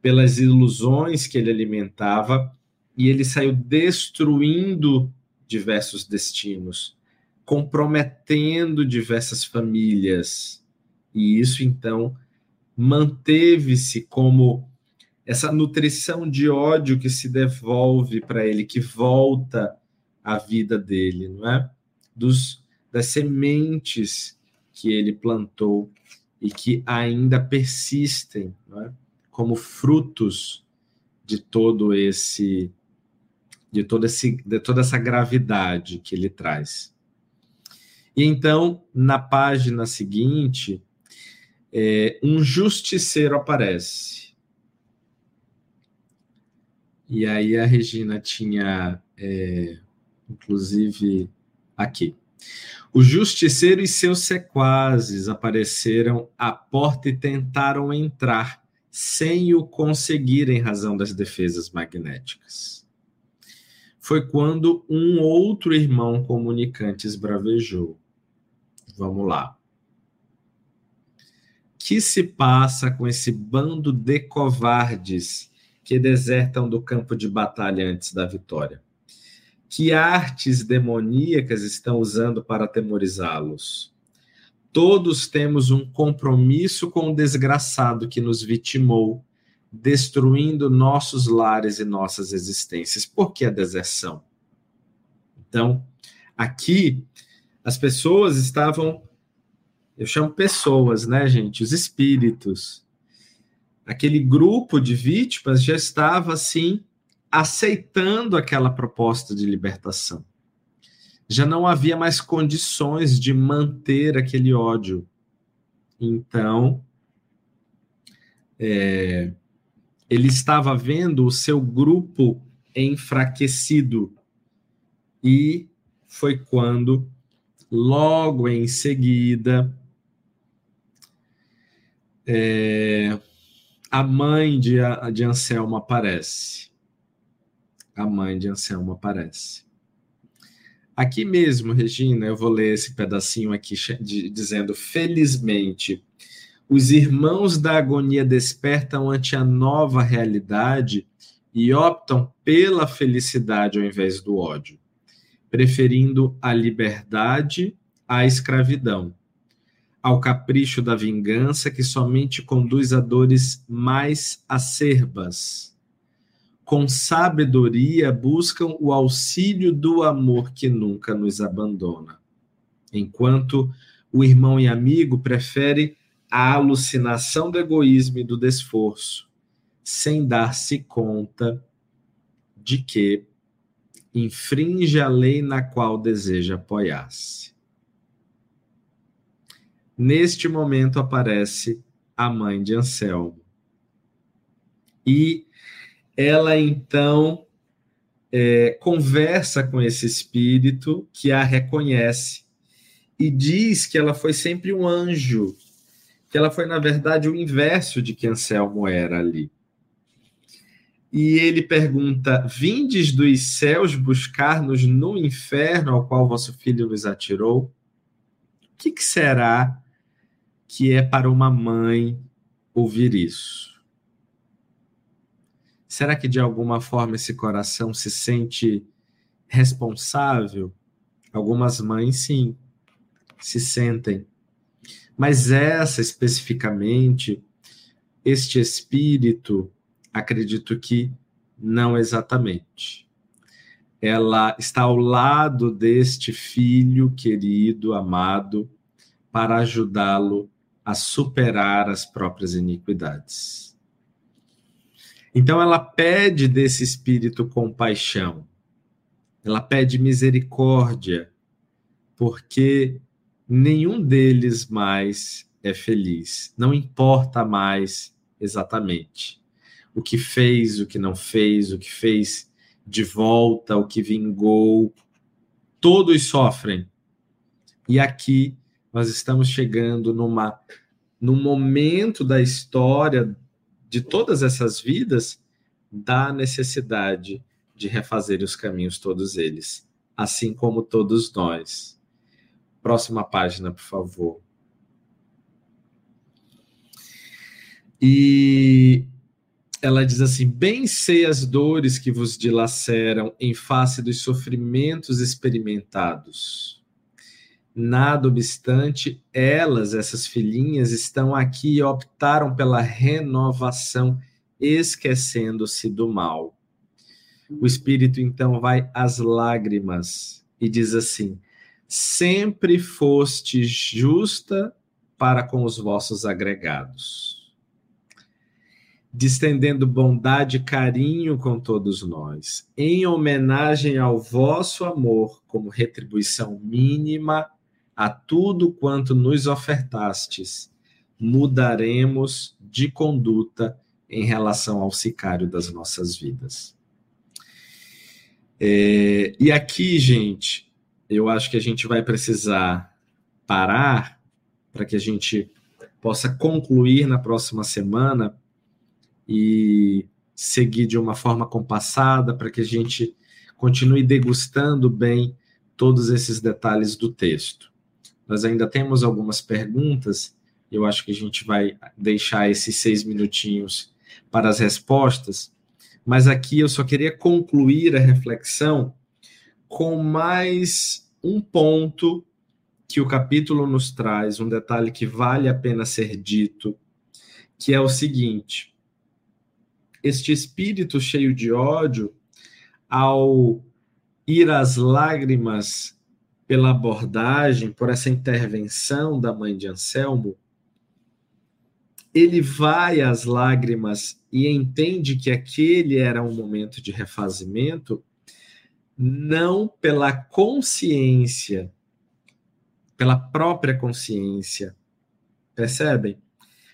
pelas ilusões que ele alimentava e ele saiu destruindo diversos destinos, comprometendo diversas famílias e isso, então, manteve-se como essa nutrição de ódio que se devolve para ele, que volta à vida dele, não é? Dos, das sementes que ele plantou e que ainda persistem, não é? Como frutos de todo esse de todo esse de toda essa gravidade que ele traz. E então, na página seguinte, é, um justiceiro aparece. E aí a Regina tinha, é, inclusive, aqui. O justiceiro e seus sequazes apareceram à porta e tentaram entrar, sem o conseguir em razão das defesas magnéticas. Foi quando um outro irmão comunicante esbravejou. Vamos lá que se passa com esse bando de covardes que desertam do campo de batalha antes da vitória? Que artes demoníacas estão usando para atemorizá-los? Todos temos um compromisso com o desgraçado que nos vitimou, destruindo nossos lares e nossas existências. Por que a deserção? Então, aqui, as pessoas estavam eu chamo pessoas, né, gente? Os espíritos. aquele grupo de vítimas já estava assim aceitando aquela proposta de libertação. Já não havia mais condições de manter aquele ódio. Então, é, ele estava vendo o seu grupo enfraquecido. E foi quando, logo em seguida, é, a mãe de, de Anselmo aparece. A mãe de Anselmo aparece. Aqui mesmo, Regina, eu vou ler esse pedacinho aqui de, dizendo: felizmente, os irmãos da agonia despertam ante a nova realidade e optam pela felicidade ao invés do ódio, preferindo a liberdade à escravidão, ao capricho da vingança que somente conduz a dores mais acerbas. Com sabedoria buscam o auxílio do amor que nunca nos abandona, enquanto o irmão e amigo prefere a alucinação do egoísmo e do desforço, sem dar-se conta de que infringe a lei na qual deseja apoiar-se. Neste momento aparece a mãe de Anselmo. E ela então é, conversa com esse espírito que a reconhece e diz que ela foi sempre um anjo, que ela foi, na verdade, o inverso de que Anselmo era ali e ele pergunta: Vindes dos céus buscar-nos no inferno ao qual vosso filho nos atirou? O que, que será que é para uma mãe ouvir isso? Será que de alguma forma esse coração se sente responsável? Algumas mães, sim, se sentem. Mas essa especificamente, este espírito acredito que não exatamente. Ela está ao lado deste filho querido, amado, para ajudá-lo a superar as próprias iniquidades. Então ela pede desse espírito compaixão, ela pede misericórdia, porque nenhum deles mais é feliz, não importa mais exatamente o que fez, o que não fez, o que fez de volta, o que vingou. Todos sofrem. E aqui nós estamos chegando numa num momento da história de todas essas vidas da necessidade de refazer os caminhos todos eles, assim como todos nós. Próxima página, por favor. E ela diz assim: Bem sei as dores que vos dilaceram em face dos sofrimentos experimentados. Nada obstante, elas, essas filhinhas, estão aqui e optaram pela renovação, esquecendo-se do mal. O espírito então vai às lágrimas e diz assim: Sempre foste justa para com os vossos agregados distendendo bondade e carinho com todos nós, em homenagem ao vosso amor, como retribuição mínima a tudo quanto nos ofertastes, mudaremos de conduta em relação ao sicário das nossas vidas. É, e aqui, gente, eu acho que a gente vai precisar parar para que a gente possa concluir na próxima semana e seguir de uma forma compassada para que a gente continue degustando bem todos esses detalhes do texto. Nós ainda temos algumas perguntas, eu acho que a gente vai deixar esses seis minutinhos para as respostas, mas aqui eu só queria concluir a reflexão com mais um ponto que o capítulo nos traz, um detalhe que vale a pena ser dito, que é o seguinte: este espírito cheio de ódio, ao ir às lágrimas pela abordagem, por essa intervenção da mãe de Anselmo, ele vai às lágrimas e entende que aquele era um momento de refazimento, não pela consciência, pela própria consciência, percebem?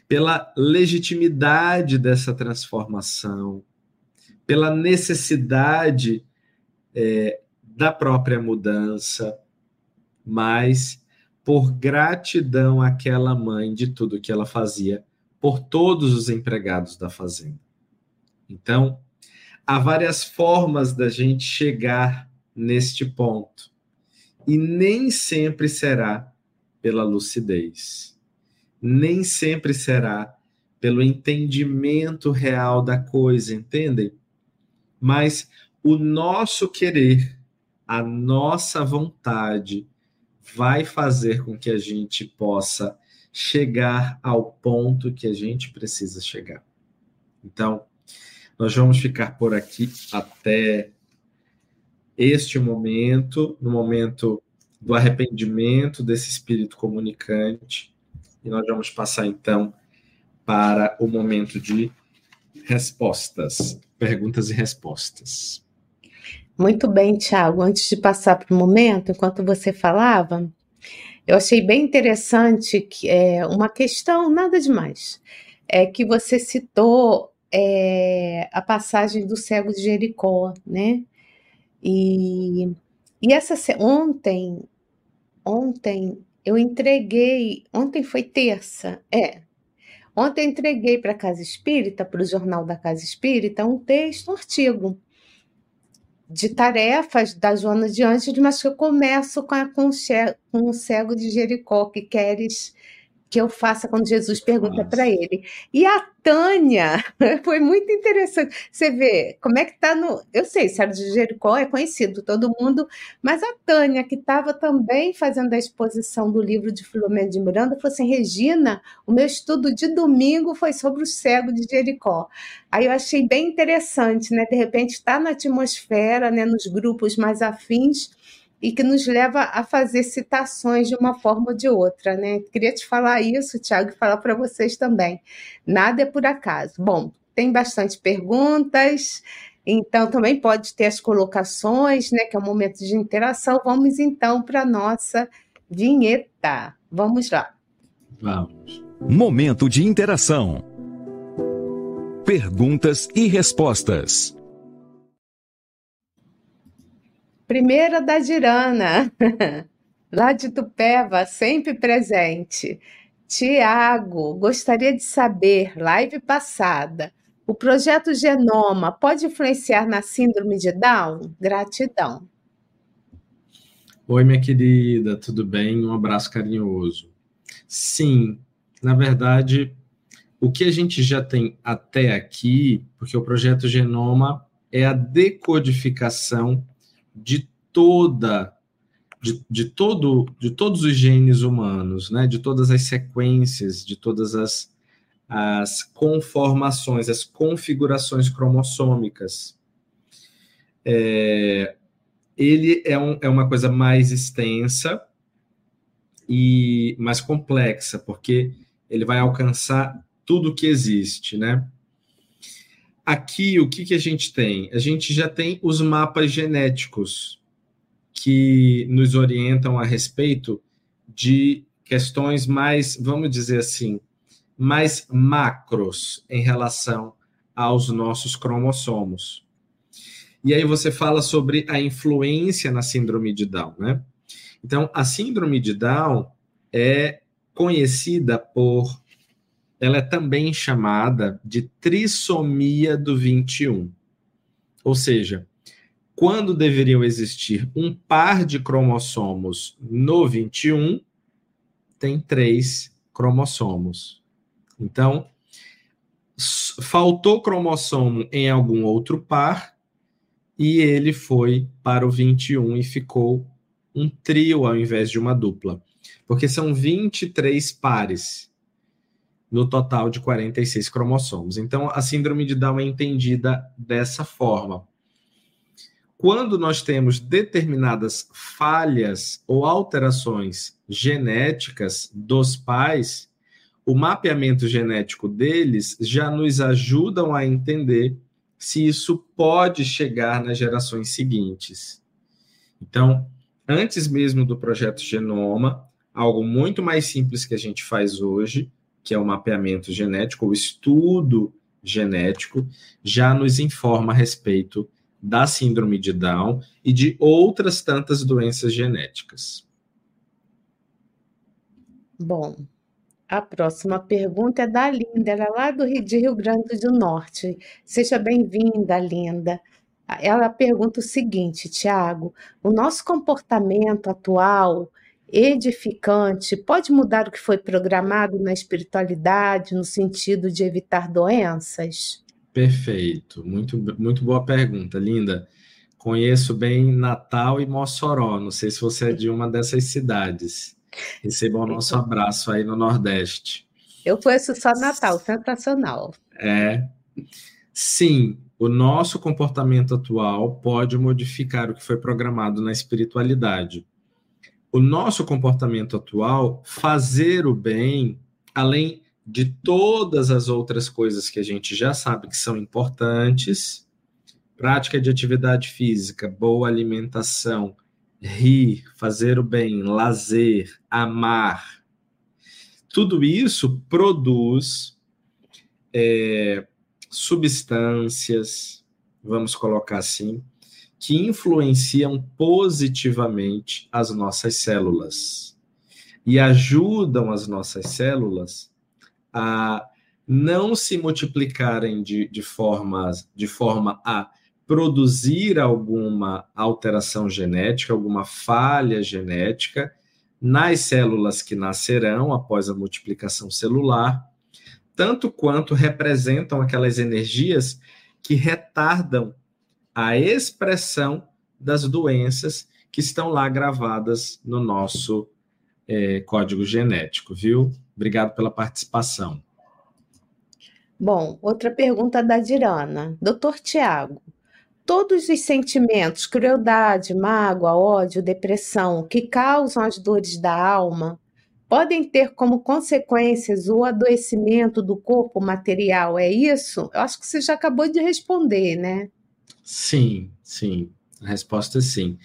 Pela legitimidade dessa transformação, pela necessidade é, da própria mudança, mas por gratidão àquela mãe de tudo que ela fazia por todos os empregados da fazenda. Então, há várias formas da gente chegar neste ponto. E nem sempre será pela lucidez. Nem sempre será pelo entendimento real da coisa, entendem? Mas o nosso querer, a nossa vontade, vai fazer com que a gente possa chegar ao ponto que a gente precisa chegar. Então, nós vamos ficar por aqui até este momento, no momento do arrependimento desse espírito comunicante, e nós vamos passar então para o momento de respostas, perguntas e respostas. Muito bem, Tiago. Antes de passar para o momento, enquanto você falava, eu achei bem interessante que é uma questão, nada demais, é que você citou é, a passagem do cego de Jericó, né? E, e essa ontem, ontem eu entreguei, ontem foi terça, é. Ontem entreguei para a Casa Espírita, para o Jornal da Casa Espírita, um texto, um artigo de tarefas da Joana de Anjos, mas que eu começo com, a, com o cego de Jericó, que queres que eu faça quando Jesus pergunta para ele. E a Tânia, *laughs* foi muito interessante. Você vê como é que está no. Eu sei, Sérgio de Jericó é conhecido, todo mundo, mas a Tânia, que estava também fazendo a exposição do livro de Filomeno de Miranda, falou assim: Regina, o meu estudo de domingo foi sobre o cego de Jericó. Aí eu achei bem interessante, né? De repente está na atmosfera, né? nos grupos mais afins e que nos leva a fazer citações de uma forma ou de outra, né? Queria te falar isso, Tiago, e falar para vocês também. Nada é por acaso. Bom, tem bastante perguntas, então também pode ter as colocações, né? Que é um momento de interação. Vamos então para a nossa vinheta. Vamos lá. Vamos. Momento de interação. Perguntas e respostas. Primeira da Dirana, *laughs* lá de Tupéva, sempre presente. Tiago, gostaria de saber, live passada, o projeto Genoma pode influenciar na síndrome de Down? Gratidão. Oi, minha querida, tudo bem? Um abraço carinhoso. Sim, na verdade, o que a gente já tem até aqui, porque o projeto Genoma é a decodificação de toda de, de todo de todos os genes humanos, né? De todas as sequências, de todas as as conformações, as configurações cromossômicas. É, ele é, um, é uma coisa mais extensa e mais complexa, porque ele vai alcançar tudo que existe, né? Aqui, o que, que a gente tem? A gente já tem os mapas genéticos que nos orientam a respeito de questões mais, vamos dizer assim, mais macros em relação aos nossos cromossomos. E aí você fala sobre a influência na síndrome de Down, né? Então, a síndrome de Down é conhecida por ela é também chamada de trissomia do 21. Ou seja, quando deveriam existir um par de cromossomos no 21, tem três cromossomos. Então, faltou cromossomo em algum outro par e ele foi para o 21 e ficou um trio ao invés de uma dupla. Porque são 23 pares no total de 46 cromossomos. Então, a síndrome de Down é entendida dessa forma. Quando nós temos determinadas falhas ou alterações genéticas dos pais, o mapeamento genético deles já nos ajudam a entender se isso pode chegar nas gerações seguintes. Então, antes mesmo do projeto Genoma, algo muito mais simples que a gente faz hoje, que é o mapeamento genético, o estudo genético, já nos informa a respeito da síndrome de Down e de outras tantas doenças genéticas. Bom, a próxima pergunta é da Linda, ela é lá do Rio de Rio Grande do Norte. Seja bem-vinda, Linda. Ela pergunta o seguinte, Tiago: o nosso comportamento atual edificante pode mudar o que foi programado na espiritualidade no sentido de evitar doenças? Perfeito, muito, muito boa pergunta, linda. Conheço bem Natal e Mossoró, não sei se você é de uma dessas cidades. Receba o nosso abraço aí no Nordeste. Eu conheço só Natal, sensacional. É. Sim, o nosso comportamento atual pode modificar o que foi programado na espiritualidade. O nosso comportamento atual, fazer o bem, além de todas as outras coisas que a gente já sabe que são importantes, prática de atividade física, boa alimentação, rir, fazer o bem, lazer, amar, tudo isso produz é, substâncias, vamos colocar assim, que influenciam positivamente as nossas células e ajudam as nossas células a não se multiplicarem de, de, forma, de forma a produzir alguma alteração genética, alguma falha genética nas células que nascerão após a multiplicação celular, tanto quanto representam aquelas energias que retardam a expressão das doenças que estão lá gravadas no nosso é, código genético, viu? Obrigado pela participação. Bom, outra pergunta da Dirana. Doutor Tiago, todos os sentimentos, crueldade, mágoa, ódio, depressão, que causam as dores da alma, podem ter como consequências o adoecimento do corpo material, é isso? Eu acho que você já acabou de responder, né? Sim, sim. A resposta é sim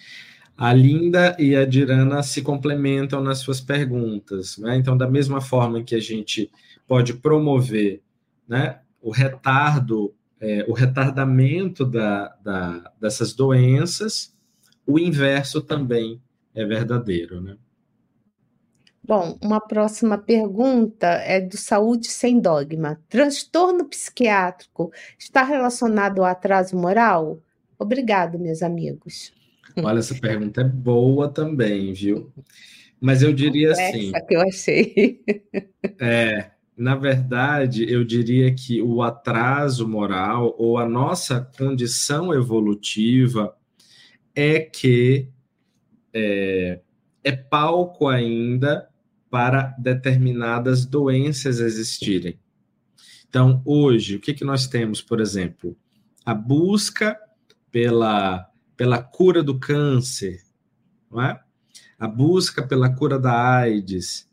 a Linda e a Dirana se complementam nas suas perguntas. Né? Então, da mesma forma que a gente pode promover né, o retardo, é, o retardamento da, da, dessas doenças, o inverso também é verdadeiro. Né? Bom, uma próxima pergunta é do Saúde Sem Dogma. Transtorno psiquiátrico está relacionado ao atraso moral? Obrigado, meus amigos. Olha, essa pergunta é boa também, viu? Mas eu diria assim. Essa que eu achei. É, na verdade, eu diria que o atraso moral ou a nossa condição evolutiva é que é, é palco ainda para determinadas doenças existirem. Então, hoje, o que, que nós temos, por exemplo? A busca pela pela cura do câncer, não é? a busca pela cura da AIDS,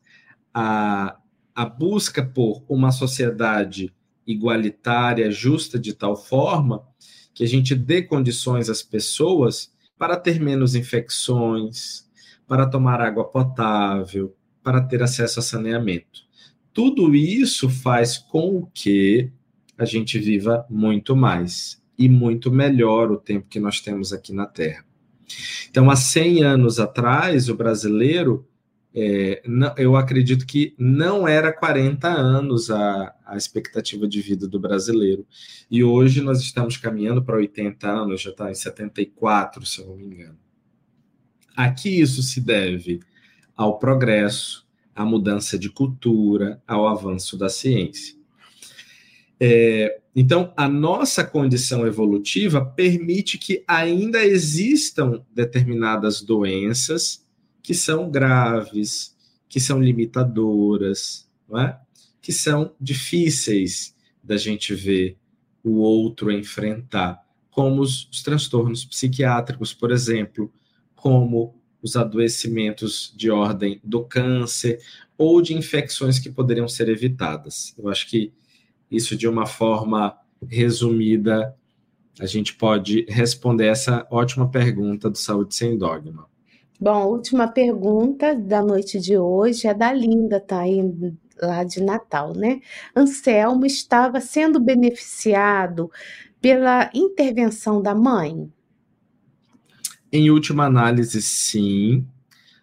a, a busca por uma sociedade igualitária, justa, de tal forma que a gente dê condições às pessoas para ter menos infecções, para tomar água potável, para ter acesso a saneamento. Tudo isso faz com que a gente viva muito mais e muito melhor o tempo que nós temos aqui na Terra. Então, há 100 anos atrás, o brasileiro, é, não, eu acredito que não era 40 anos a, a expectativa de vida do brasileiro. E hoje nós estamos caminhando para 80 anos, já está em 74, se eu não me engano. A que isso se deve? Ao progresso, à mudança de cultura, ao avanço da ciência. É, então, a nossa condição evolutiva permite que ainda existam determinadas doenças que são graves, que são limitadoras, é? que são difíceis da gente ver o outro enfrentar, como os, os transtornos psiquiátricos, por exemplo, como os adoecimentos de ordem do câncer, ou de infecções que poderiam ser evitadas. Eu acho que isso, de uma forma resumida, a gente pode responder essa ótima pergunta do Saúde Sem Dogma. Bom, última pergunta da noite de hoje é da Linda, tá aí lá de Natal, né? Anselmo estava sendo beneficiado pela intervenção da mãe? Em última análise, sim.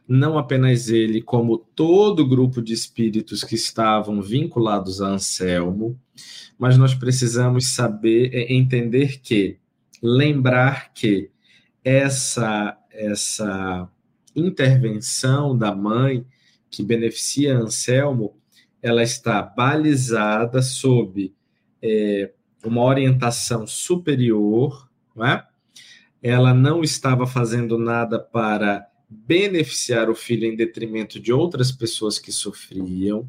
Não apenas ele, como todo o grupo de espíritos que estavam vinculados a Anselmo, mas nós precisamos saber, é, entender que, lembrar que essa, essa intervenção da mãe que beneficia Anselmo, ela está balizada sob é, uma orientação superior, não é? Ela não estava fazendo nada para beneficiar o filho em detrimento de outras pessoas que sofriam.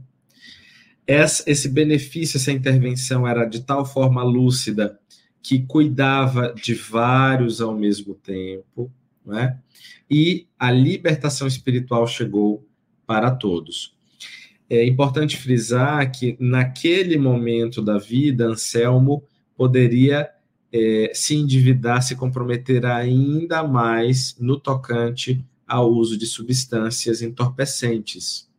Esse benefício, essa intervenção era de tal forma lúcida que cuidava de vários ao mesmo tempo, não é? e a libertação espiritual chegou para todos. É importante frisar que naquele momento da vida, Anselmo poderia é, se endividar, se comprometer ainda mais no tocante ao uso de substâncias entorpecentes.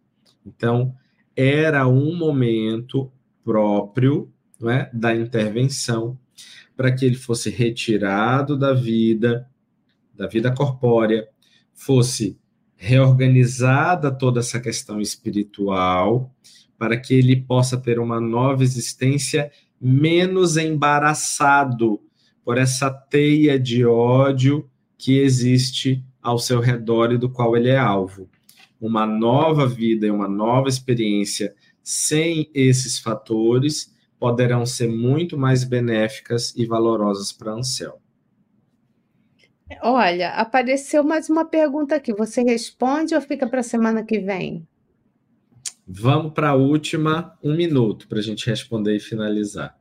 Então, era um momento próprio é, da intervenção para que ele fosse retirado da vida, da vida corpórea, fosse reorganizada toda essa questão espiritual, para que ele possa ter uma nova existência menos embaraçado por essa teia de ódio que existe ao seu redor e do qual ele é alvo. Uma nova vida e uma nova experiência sem esses fatores poderão ser muito mais benéficas e valorosas para Ansel. Olha, apareceu mais uma pergunta aqui. Você responde ou fica para a semana que vem? Vamos para a última, um minuto, para a gente responder e finalizar.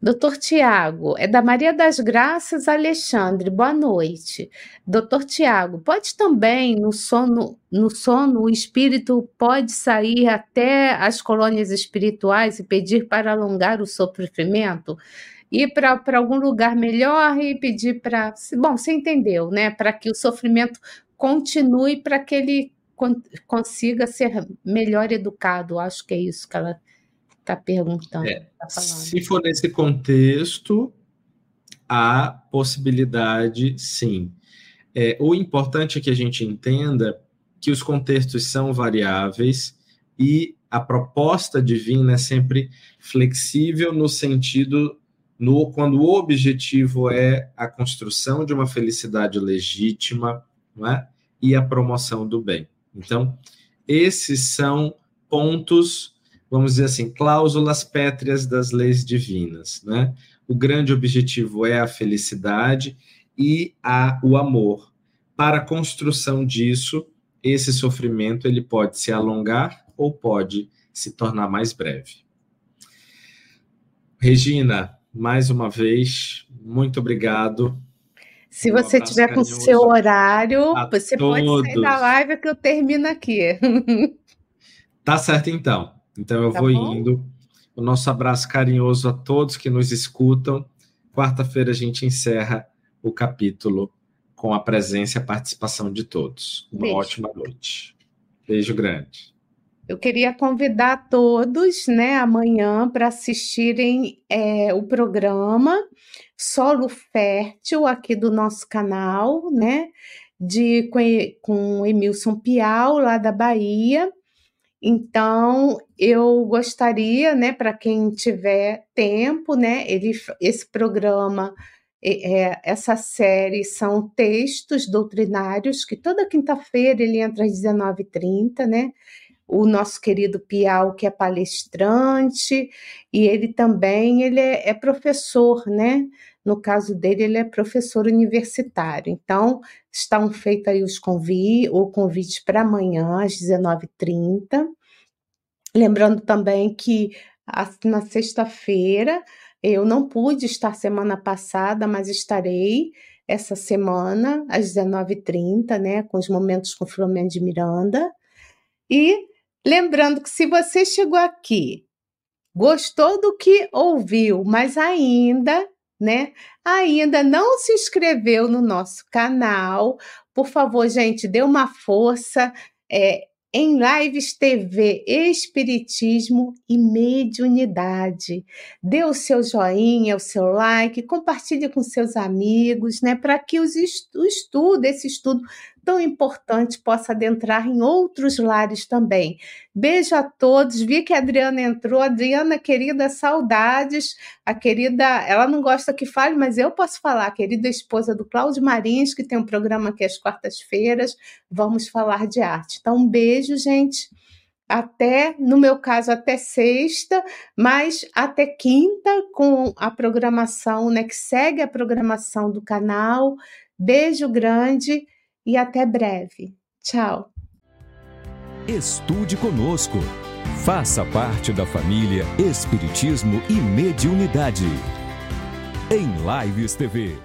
Doutor Tiago, é da Maria das Graças Alexandre, boa noite. Doutor Tiago, pode também, no sono, no sono, o espírito pode sair até as colônias espirituais e pedir para alongar o sofrimento? ir para algum lugar melhor e pedir para. Bom, você entendeu, né? Para que o sofrimento continue, para que ele consiga ser melhor educado. Acho que é isso que ela está perguntando. É, tá se for nesse contexto, há possibilidade, sim. É, o importante é que a gente entenda que os contextos são variáveis e a proposta divina é sempre flexível no sentido no, quando o objetivo é a construção de uma felicidade legítima não é? e a promoção do bem. Então, esses são pontos, vamos dizer assim, cláusulas pétreas das leis divinas. Né? O grande objetivo é a felicidade e a, o amor. Para a construção disso, esse sofrimento ele pode se alongar ou pode se tornar mais breve. Regina, mais uma vez, muito obrigado. Se um você tiver com o seu horário, você todos. pode sair da live que eu termino aqui. *laughs* Tá certo, então. Então eu tá vou bom? indo. O nosso abraço carinhoso a todos que nos escutam. Quarta-feira a gente encerra o capítulo com a presença e a participação de todos. Uma Beijo. ótima noite. Beijo grande. Eu queria convidar todos, né, amanhã para assistirem é, o programa Solo Fértil aqui do nosso canal, né, de com, Emilson Piau lá da Bahia. Então, eu gostaria, né, para quem tiver tempo, né, ele, esse programa, é, essa série são textos doutrinários que toda quinta-feira ele entra às 19h30, né? O nosso querido Piau, que é palestrante, e ele também ele é, é, professor, né? No caso dele, ele é professor universitário. Então, estão feitos aí os convites, o convite para amanhã, às 19h30. Lembrando também que na sexta-feira, eu não pude estar semana passada, mas estarei essa semana, às 19h30, né? Com os momentos com Flamengo de Miranda. E Lembrando que se você chegou aqui, gostou do que ouviu, mas ainda, né, ainda não se inscreveu no nosso canal, por favor, gente, dê uma força. É, em lives TV, Espiritismo e Mediunidade. Dê o seu joinha, o seu like, compartilhe com seus amigos, né, para que os estudo, esse estudo tão importante possa adentrar em outros lares também. Beijo a todos. Vi que a Adriana entrou. Adriana, querida, saudades. A querida, ela não gosta que fale, mas eu posso falar. A querida esposa do Cláudio Marins, que tem um programa aqui às quartas-feiras. Vamos falar de arte. Então, um beijo, gente até, no meu caso, até sexta, mas até quinta, com a programação, né, que segue a programação do canal. Beijo grande e até breve. Tchau. Estude conosco. Faça parte da família Espiritismo e Mediunidade. Em Lives TV.